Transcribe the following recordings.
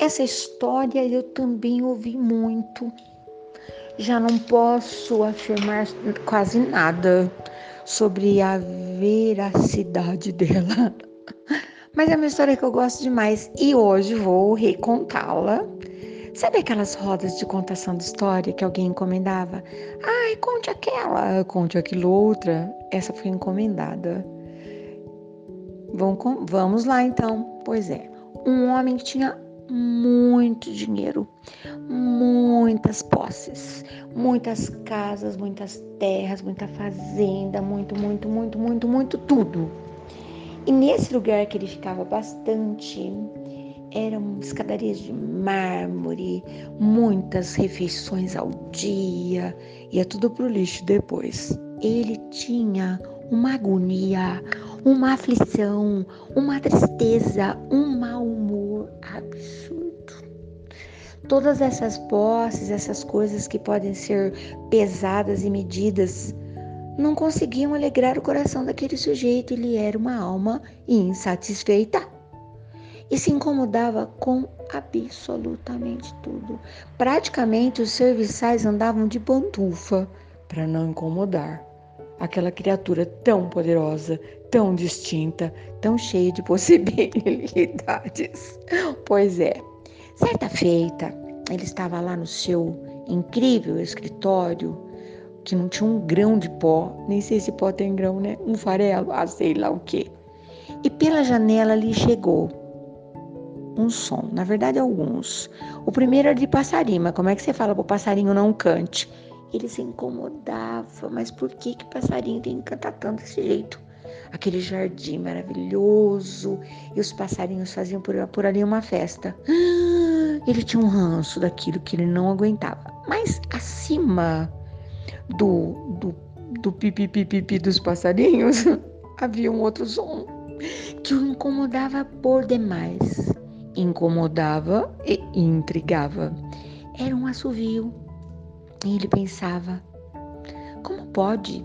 essa história eu também ouvi muito. Já não posso afirmar quase nada sobre a veracidade dela. Mas é uma história que eu gosto demais e hoje vou recontá-la. Sabe aquelas rodas de contação de história que alguém encomendava? Ai, conte aquela, conte aquilo outra. Essa foi encomendada. Vamos lá então. Pois é, um homem que tinha muito dinheiro, muitas posses, muitas casas, muitas terras, muita fazenda, muito, muito, muito, muito, muito, tudo. E nesse lugar que ele ficava bastante, eram escadarias de mármore, muitas refeições ao dia, ia tudo pro lixo depois. Ele tinha uma agonia, uma aflição, uma tristeza, um mau humor absurdo. Todas essas posses, essas coisas que podem ser pesadas e medidas, não conseguiam alegrar o coração daquele sujeito. Ele era uma alma insatisfeita e se incomodava com absolutamente tudo. Praticamente os serviçais andavam de pantufa para não incomodar aquela criatura tão poderosa, tão distinta, tão cheia de possibilidades. Pois é, certa feita, ele estava lá no seu incrível escritório, que não tinha um grão de pó, nem sei se pó tem grão, né? Um farelo, ah, sei lá o quê. E pela janela lhe chegou um som, na verdade alguns. O primeiro era de passarinho, mas como é que você fala para o passarinho não cante? Ele se incomodava, mas por que que passarinho tem que cantar tanto desse jeito? Aquele jardim maravilhoso e os passarinhos faziam por, por ali uma festa. Ele tinha um ranço daquilo que ele não aguentava. Mas acima do, do, do pipi dos passarinhos havia um outro som que o incomodava por demais. Incomodava e intrigava. Era um assovio e ele pensava: como pode?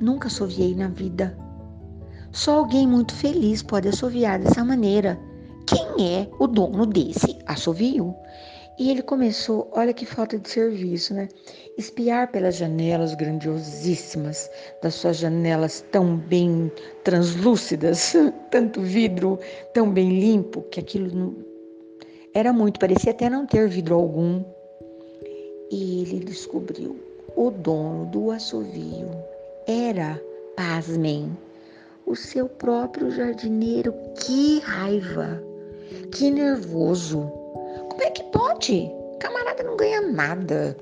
Nunca assoviei na vida. Só alguém muito feliz pode assoviar dessa maneira. Quem é o dono desse assovio? E ele começou, olha que falta de serviço, né? Espiar pelas janelas grandiosíssimas, das suas janelas tão bem translúcidas, tanto vidro tão bem limpo, que aquilo não... era muito, parecia até não ter vidro algum. E ele descobriu o dono do assovio era, pasmem, o seu próprio jardineiro. Que raiva! Que nervoso! Como é que pode? Camarada não ganha nada.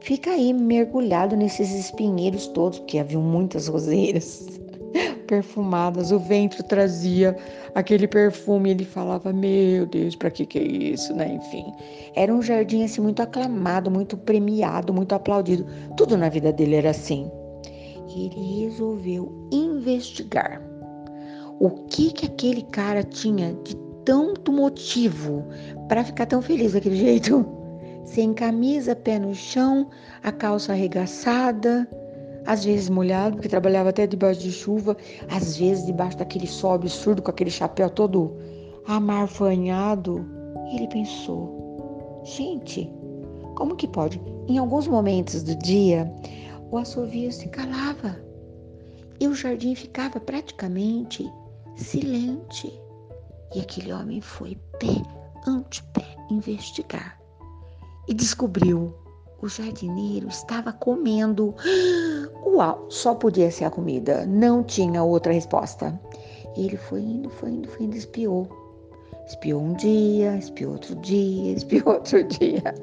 Fica aí mergulhado nesses espinheiros todos, porque haviam muitas roseiras perfumadas, o vento trazia aquele perfume, ele falava: "Meu Deus, para que que é isso?", né? Enfim, era um jardim assim muito aclamado, muito premiado, muito aplaudido. Tudo na vida dele era assim. Ele resolveu investigar o que que aquele cara tinha de tanto motivo para ficar tão feliz daquele jeito. Sem camisa, pé no chão, a calça arregaçada, às vezes molhado, porque trabalhava até debaixo de chuva, às vezes debaixo daquele sol absurdo, com aquele chapéu todo amarfanhado. Ele pensou: gente, como que pode? Em alguns momentos do dia, o assovio se calava e o jardim ficava praticamente silente. E aquele homem foi pé ante pé investigar e descobriu o jardineiro estava comendo. Só podia ser a comida, não tinha outra resposta. Ele foi indo, foi indo, foi indo, espiou. Espiou um dia, espiou outro dia, espiou outro dia.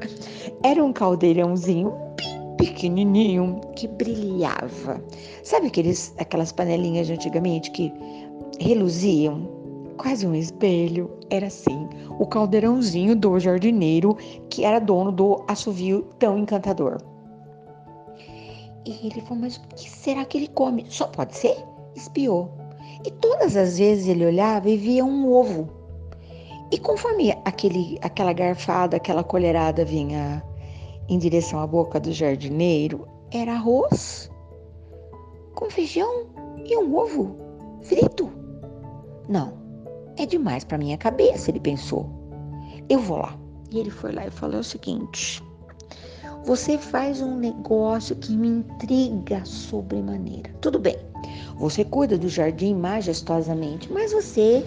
Era um caldeirãozinho pequenininho que brilhava. Sabe aqueles, aquelas panelinhas de antigamente que reluziam? Quase um espelho. Era assim o caldeirãozinho do jardineiro, que era dono do assovio tão encantador. E ele falou: Mas o que será que ele come? Só pode ser? Espiou. E todas as vezes ele olhava e via um ovo. E conforme aquele, aquela garfada, aquela colherada vinha em direção à boca do jardineiro, era arroz com feijão e um ovo frito. Não, é demais para minha cabeça, ele pensou. eu vou lá. E ele foi lá e falou o seguinte: você faz um negócio que me intriga sobremaneira. Tudo bem, você cuida do jardim majestosamente, mas você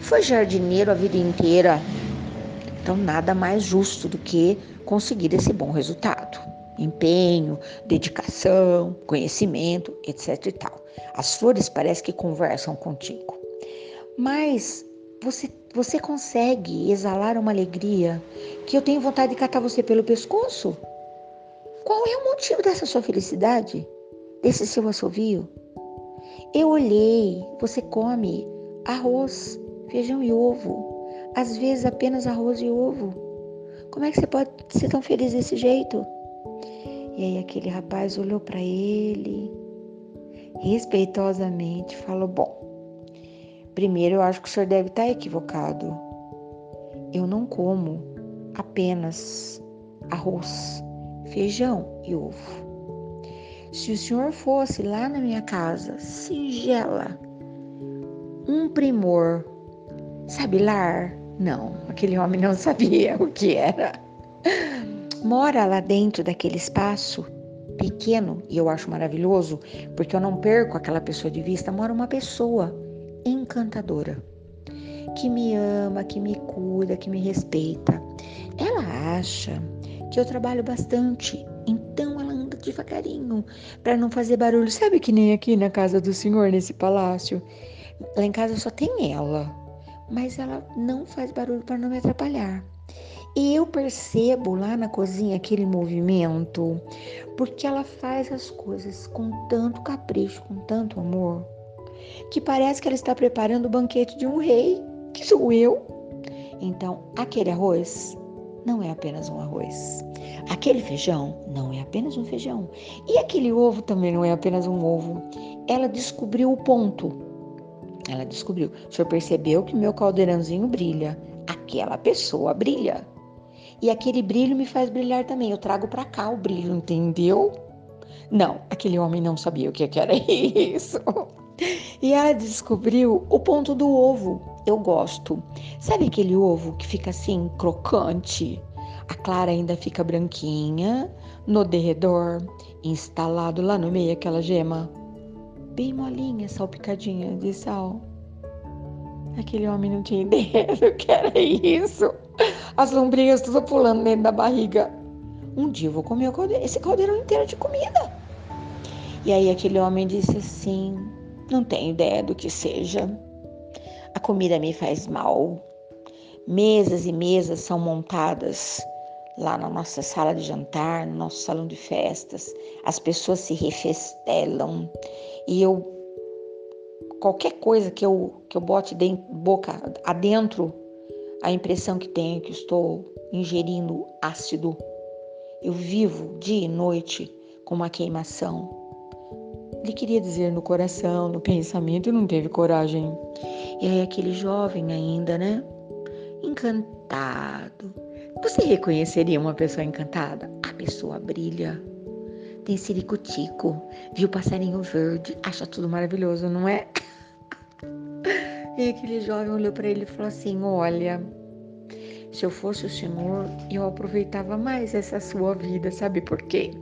foi jardineiro a vida inteira. Então, nada mais justo do que conseguir esse bom resultado. Empenho, dedicação, conhecimento, etc e tal. As flores parecem que conversam contigo. Mas você, você consegue exalar uma alegria que eu tenho vontade de catar você pelo pescoço? Qual é o motivo dessa sua felicidade? Desse seu assovio? Eu olhei, você come arroz, feijão e ovo. Às vezes apenas arroz e ovo. Como é que você pode ser tão feliz desse jeito? E aí aquele rapaz olhou para ele, respeitosamente, falou: Bom, primeiro eu acho que o senhor deve estar tá equivocado. Eu não como apenas arroz, feijão e ovo. Se o senhor fosse lá na minha casa, singela, um primor, sabe lar? Não, aquele homem não sabia o que era. Mora lá dentro daquele espaço pequeno, e eu acho maravilhoso, porque eu não perco aquela pessoa de vista, mora uma pessoa encantadora, que me ama, que me cuida, que me respeita. Ela acha que eu trabalho bastante, então ela anda devagarinho para não fazer barulho. Sabe que nem aqui na casa do senhor, nesse palácio? Lá em casa só tem ela, mas ela não faz barulho para não me atrapalhar. E eu percebo lá na cozinha aquele movimento, porque ela faz as coisas com tanto capricho, com tanto amor, que parece que ela está preparando o banquete de um rei, que sou eu. Então, aquele arroz não é apenas um arroz. Aquele feijão não é apenas um feijão. E aquele ovo também não é apenas um ovo. Ela descobriu o ponto. Ela descobriu. O senhor percebeu que meu caldeirãozinho brilha. Aquela pessoa brilha. E aquele brilho me faz brilhar também. Eu trago para cá o brilho, entendeu? Não, aquele homem não sabia o que era isso. E ela descobriu o ponto do ovo. Eu gosto. Sabe aquele ovo que fica assim, crocante? A clara ainda fica branquinha, no derredor, instalado lá no meio aquela gema bem molinha, salpicadinha de sal. Aquele homem não tinha ideia do que era isso. As lombrigas tudo pulando dentro da barriga. Um dia eu vou comer esse caldeirão inteiro de comida. E aí aquele homem disse assim: Não tenho ideia do que seja. A comida me faz mal. Mesas e mesas são montadas lá na nossa sala de jantar, no nosso salão de festas. As pessoas se refestelam e eu qualquer coisa que eu que eu bote dentro, boca adentro, a impressão que tenho é que estou ingerindo ácido. Eu vivo dia e noite com uma queimação. Ele queria dizer no coração, no pensamento, e não teve coragem. E aí aquele jovem ainda, né? Encantado. Você reconheceria uma pessoa encantada? A pessoa brilha tem siricutico, viu passarinho verde, acha tudo maravilhoso, não é? E aquele jovem olhou para ele e falou assim: Olha, se eu fosse o senhor, eu aproveitava mais essa sua vida, sabe por quê?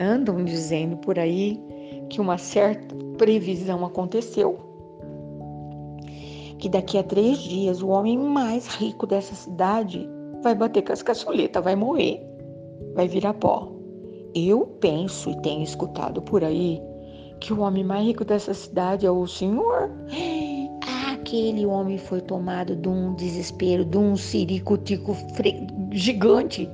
Andam dizendo por aí que uma certa previsão aconteceu. Que daqui a três dias o homem mais rico dessa cidade vai bater com as caçuletas, vai morrer, vai virar pó. Eu penso e tenho escutado por aí que o homem mais rico dessa cidade é o senhor. Aquele homem foi tomado de um desespero, de um ciricutico gigante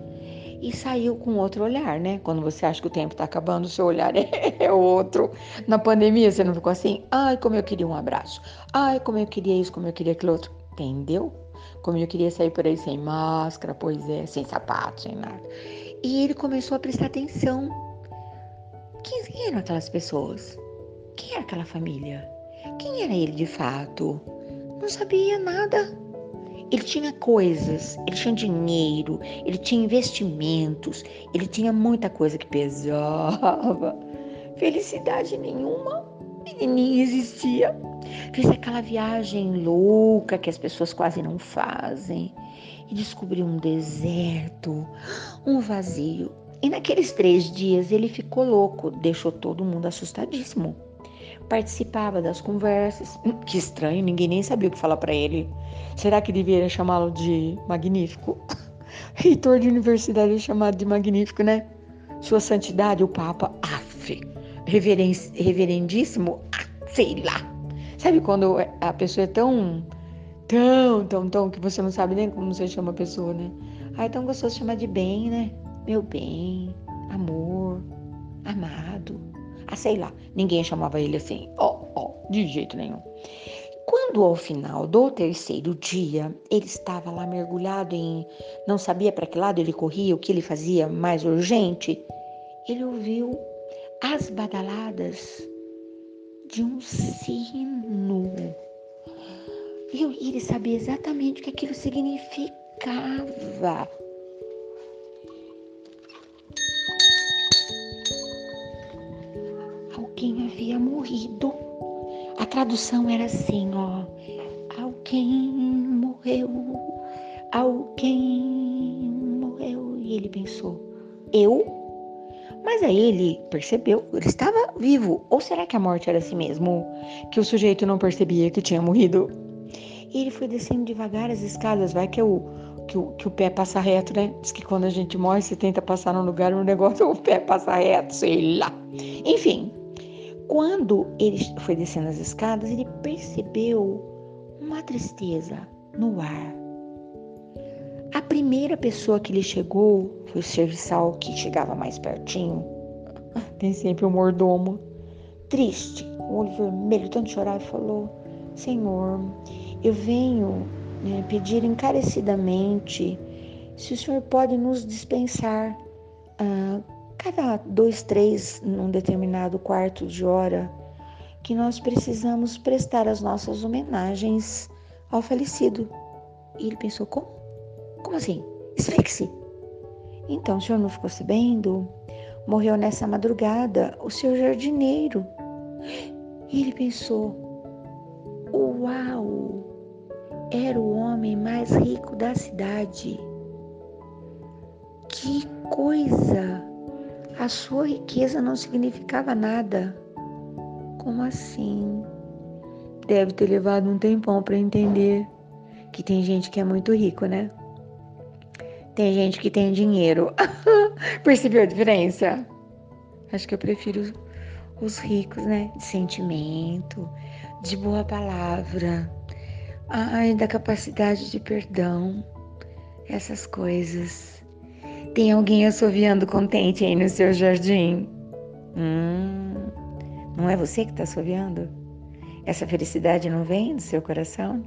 e saiu com outro olhar, né? Quando você acha que o tempo tá acabando, o seu olhar é outro. Na pandemia, você não ficou assim? Ai, como eu queria um abraço. Ai, como eu queria isso, como eu queria aquilo outro. Entendeu? Como eu queria sair por aí sem máscara, pois é, sem sapato, sem nada. E ele começou a prestar atenção. Quem eram aquelas pessoas? Quem era aquela família? Quem era ele de fato? Não sabia nada. Ele tinha coisas, ele tinha dinheiro, ele tinha investimentos, ele tinha muita coisa que pesava. Felicidade nenhuma, nem existia. Fez aquela viagem louca que as pessoas quase não fazem. e descobriu um deserto, um vazio. E naqueles três dias ele ficou louco, deixou todo mundo assustadíssimo. Participava das conversas. Que estranho, ninguém nem sabia o que falar para ele. Será que deveria chamá-lo de magnífico? Reitor de universidade é chamado de magnífico, né? Sua Santidade, o Papa, af, reverendíssimo, ah, sei lá. Sabe quando a pessoa é tão, tão, tão, tão, que você não sabe nem como você chama a pessoa, né? Ah, é tão gostoso chamar de bem, né? Meu bem, amor, amado. Ah, sei lá, ninguém chamava ele assim, ó, oh, ó, oh, de jeito nenhum. Quando ao final do terceiro dia ele estava lá mergulhado em. não sabia para que lado ele corria, o que ele fazia mais urgente, ele ouviu as badaladas de um sino. E ele sabia exatamente o que aquilo significava. Morrido a tradução era assim, ó. Alguém morreu, alguém morreu. E ele pensou, eu? Mas aí ele percebeu, ele estava vivo. Ou será que a morte era assim mesmo? Que o sujeito não percebia que tinha morrido? E ele foi descendo devagar as escadas, vai que o, que o, que o pé passa reto, né? Diz que quando a gente morre, você tenta passar num lugar, um negócio, o pé passa reto, sei lá. Enfim, quando ele foi descendo as escadas, ele percebeu uma tristeza no ar. A primeira pessoa que lhe chegou foi o serviçal que chegava mais pertinho. Tem sempre o um mordomo. Triste, com o olho vermelho, tanto chorar, e falou: Senhor, eu venho né, pedir encarecidamente se o Senhor pode nos dispensar ah, cada dois, três, num determinado quarto de hora, que nós precisamos prestar as nossas homenagens ao falecido. E ele pensou: como? Como assim? Explique-se. Então, o senhor não ficou sabendo? Morreu nessa madrugada o seu jardineiro. E ele pensou: Uau! Era o homem mais rico da cidade. Que coisa! A sua riqueza não significava nada. Como assim? Deve ter levado um tempão para entender que tem gente que é muito rico, né? Tem gente que tem dinheiro. Percebeu a diferença? Acho que eu prefiro os ricos, né? De sentimento, de boa palavra, ai, da capacidade de perdão, essas coisas. Tem alguém assoviando contente aí no seu jardim? Hum, não é você que está assoviando? Essa felicidade não vem do seu coração?